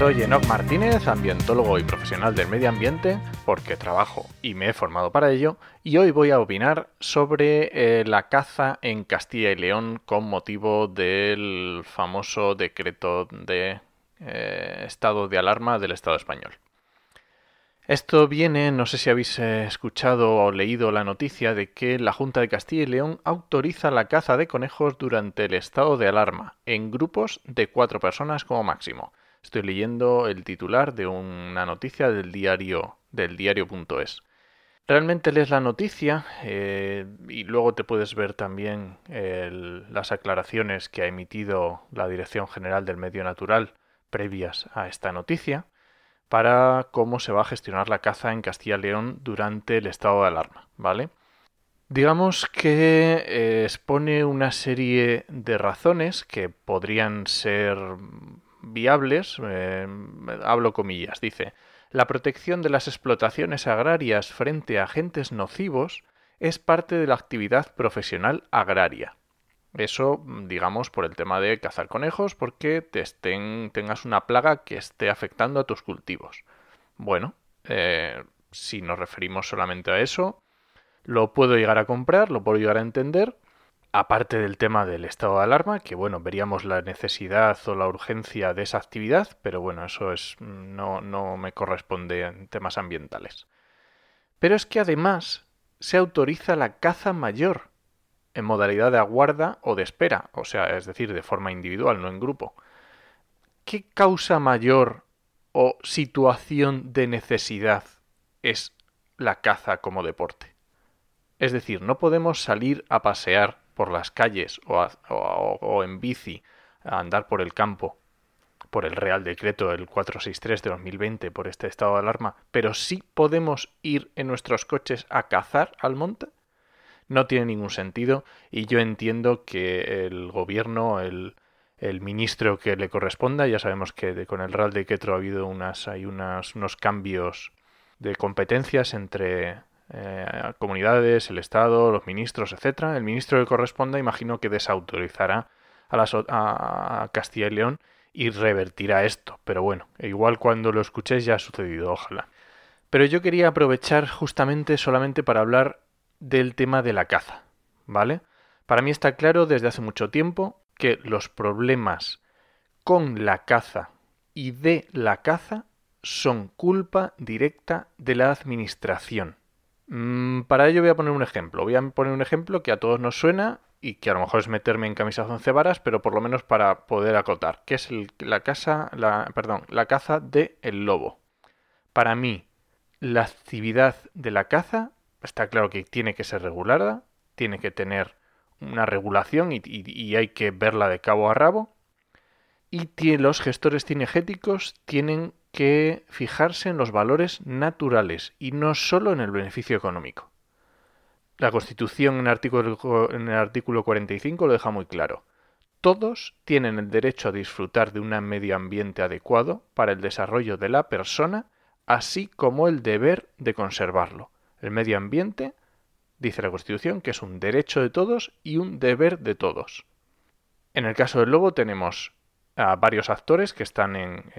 Soy Enoc Martínez, ambientólogo y profesional del medio ambiente, porque trabajo y me he formado para ello, y hoy voy a opinar sobre eh, la caza en Castilla y León con motivo del famoso decreto de eh, estado de alarma del Estado español. Esto viene, no sé si habéis eh, escuchado o leído la noticia de que la Junta de Castilla y León autoriza la caza de conejos durante el estado de alarma, en grupos de cuatro personas como máximo. Estoy leyendo el titular de una noticia del diario del diario.es. Realmente lees la noticia eh, y luego te puedes ver también las aclaraciones que ha emitido la Dirección General del Medio Natural previas a esta noticia para cómo se va a gestionar la caza en Castilla y León durante el estado de alarma, ¿vale? Digamos que eh, expone una serie de razones que podrían ser viables, eh, hablo comillas, dice, la protección de las explotaciones agrarias frente a agentes nocivos es parte de la actividad profesional agraria. Eso, digamos, por el tema de cazar conejos, porque te estén, tengas una plaga que esté afectando a tus cultivos. Bueno, eh, si nos referimos solamente a eso, lo puedo llegar a comprar, lo puedo llegar a entender, aparte del tema del estado de alarma, que bueno, veríamos la necesidad o la urgencia de esa actividad, pero bueno, eso es no, no me corresponde en temas ambientales. Pero es que además se autoriza la caza mayor en modalidad de aguarda o de espera, o sea, es decir, de forma individual, no en grupo. ¿Qué causa mayor o situación de necesidad es la caza como deporte? Es decir, no podemos salir a pasear por las calles o, en bici a andar por el campo por el Real Decreto el 463 de 2020 por este estado de alarma, pero sí podemos ir en nuestros coches a cazar al monte? No tiene ningún sentido y yo entiendo que el gobierno, el, el ministro que le corresponda, ya sabemos que con el Real Decreto ha habido unas, hay unas, unos cambios de competencias entre eh, comunidades, el Estado, los ministros, etcétera. El ministro que corresponda, imagino que desautorizará a, Castilla y León y revertirá esto. Pero bueno, igual cuando lo escuchéis ya ha sucedido, ojalá. Pero yo quería aprovechar justamente solamente para hablar del tema de la caza, ¿vale? Para mí está claro desde hace mucho tiempo que los problemas con la caza y de la caza son culpa directa de la administración. Mm, para ello voy a poner un ejemplo. Voy a poner un ejemplo que a todos nos suena y que a lo mejor es meterme en camisas once varas, pero por lo menos para poder acotar, que es la casa, la, perdón, la caza de el lobo. Para mí, la actividad de la caza está claro que tiene que ser regulada, tiene que tener una regulación y, hay que verla de cabo a rabo. Y los gestores cinegéticos tienen que fijarse en los valores naturales y no solo en el beneficio económico. La Constitución en el, artículo, en el artículo 45 lo deja muy claro. Todos tienen el derecho a disfrutar de un medio ambiente adecuado para el desarrollo de la persona, así como el deber de conservarlo. El medio ambiente, dice la Constitución, que es un derecho de todos y un deber de todos. En el caso del lobo tenemos a varios actores que están en,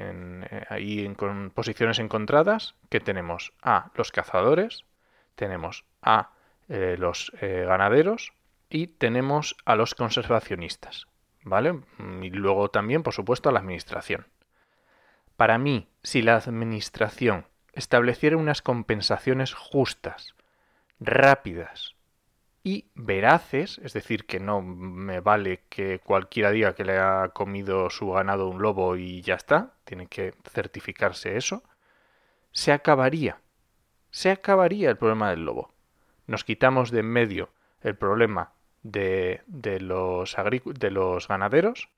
eh, ahí en posiciones encontradas, que tenemos a los cazadores, tenemos a eh, los eh, ganaderos y tenemos a los conservacionistas, ¿vale? Y luego también, por supuesto, a la administración. Para mí, si la administración estableciera unas compensaciones justas, rápidas y veraces, es decir, que no me vale que cualquiera diga que le ha comido su ganado un lobo y ya está, tiene que certificarse eso, se acabaría, se acabaría el problema del lobo. Nos quitamos de en medio el problema de, de, los, de los ganaderos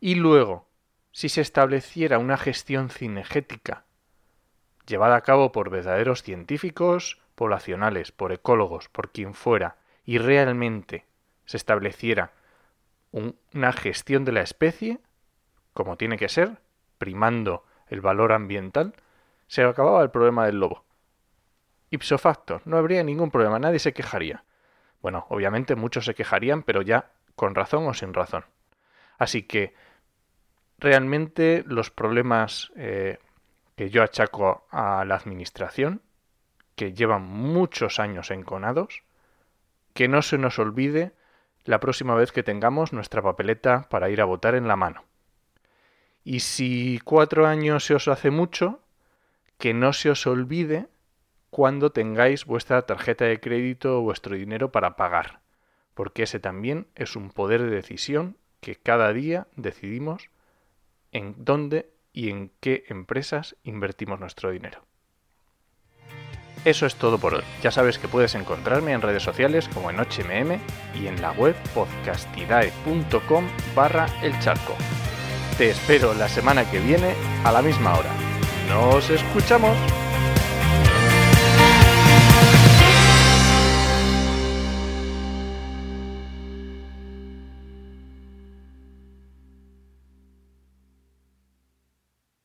y luego, si se estableciera una gestión cinegética llevada a cabo por verdaderos científicos poblacionales, por ecólogos, por quien fuera, y realmente se estableciera una gestión de la especie, como tiene que ser, primando el valor ambiental, se acababa el problema del lobo. Ipso facto, no habría ningún problema, nadie se quejaría. Bueno, obviamente muchos se quejarían, pero ya con razón o sin razón. Así que realmente los problemas eh, que yo achaco a la administración, que llevan muchos años enconados, que no se nos olvide la próxima vez que tengamos nuestra papeleta para ir a votar en la mano. Y si cuatro años se os hace mucho, que no se os olvide cuando tengáis vuestra tarjeta de crédito o vuestro dinero para pagar, porque ese también es un poder de decisión que cada día decidimos en dónde y en qué empresas invertimos nuestro dinero. Eso es todo por hoy. Ya sabes que puedes encontrarme en redes sociales como en HMM y en la web podcastidae.com barra el charco. Te espero la semana que viene a la misma hora. ¡Nos escuchamos!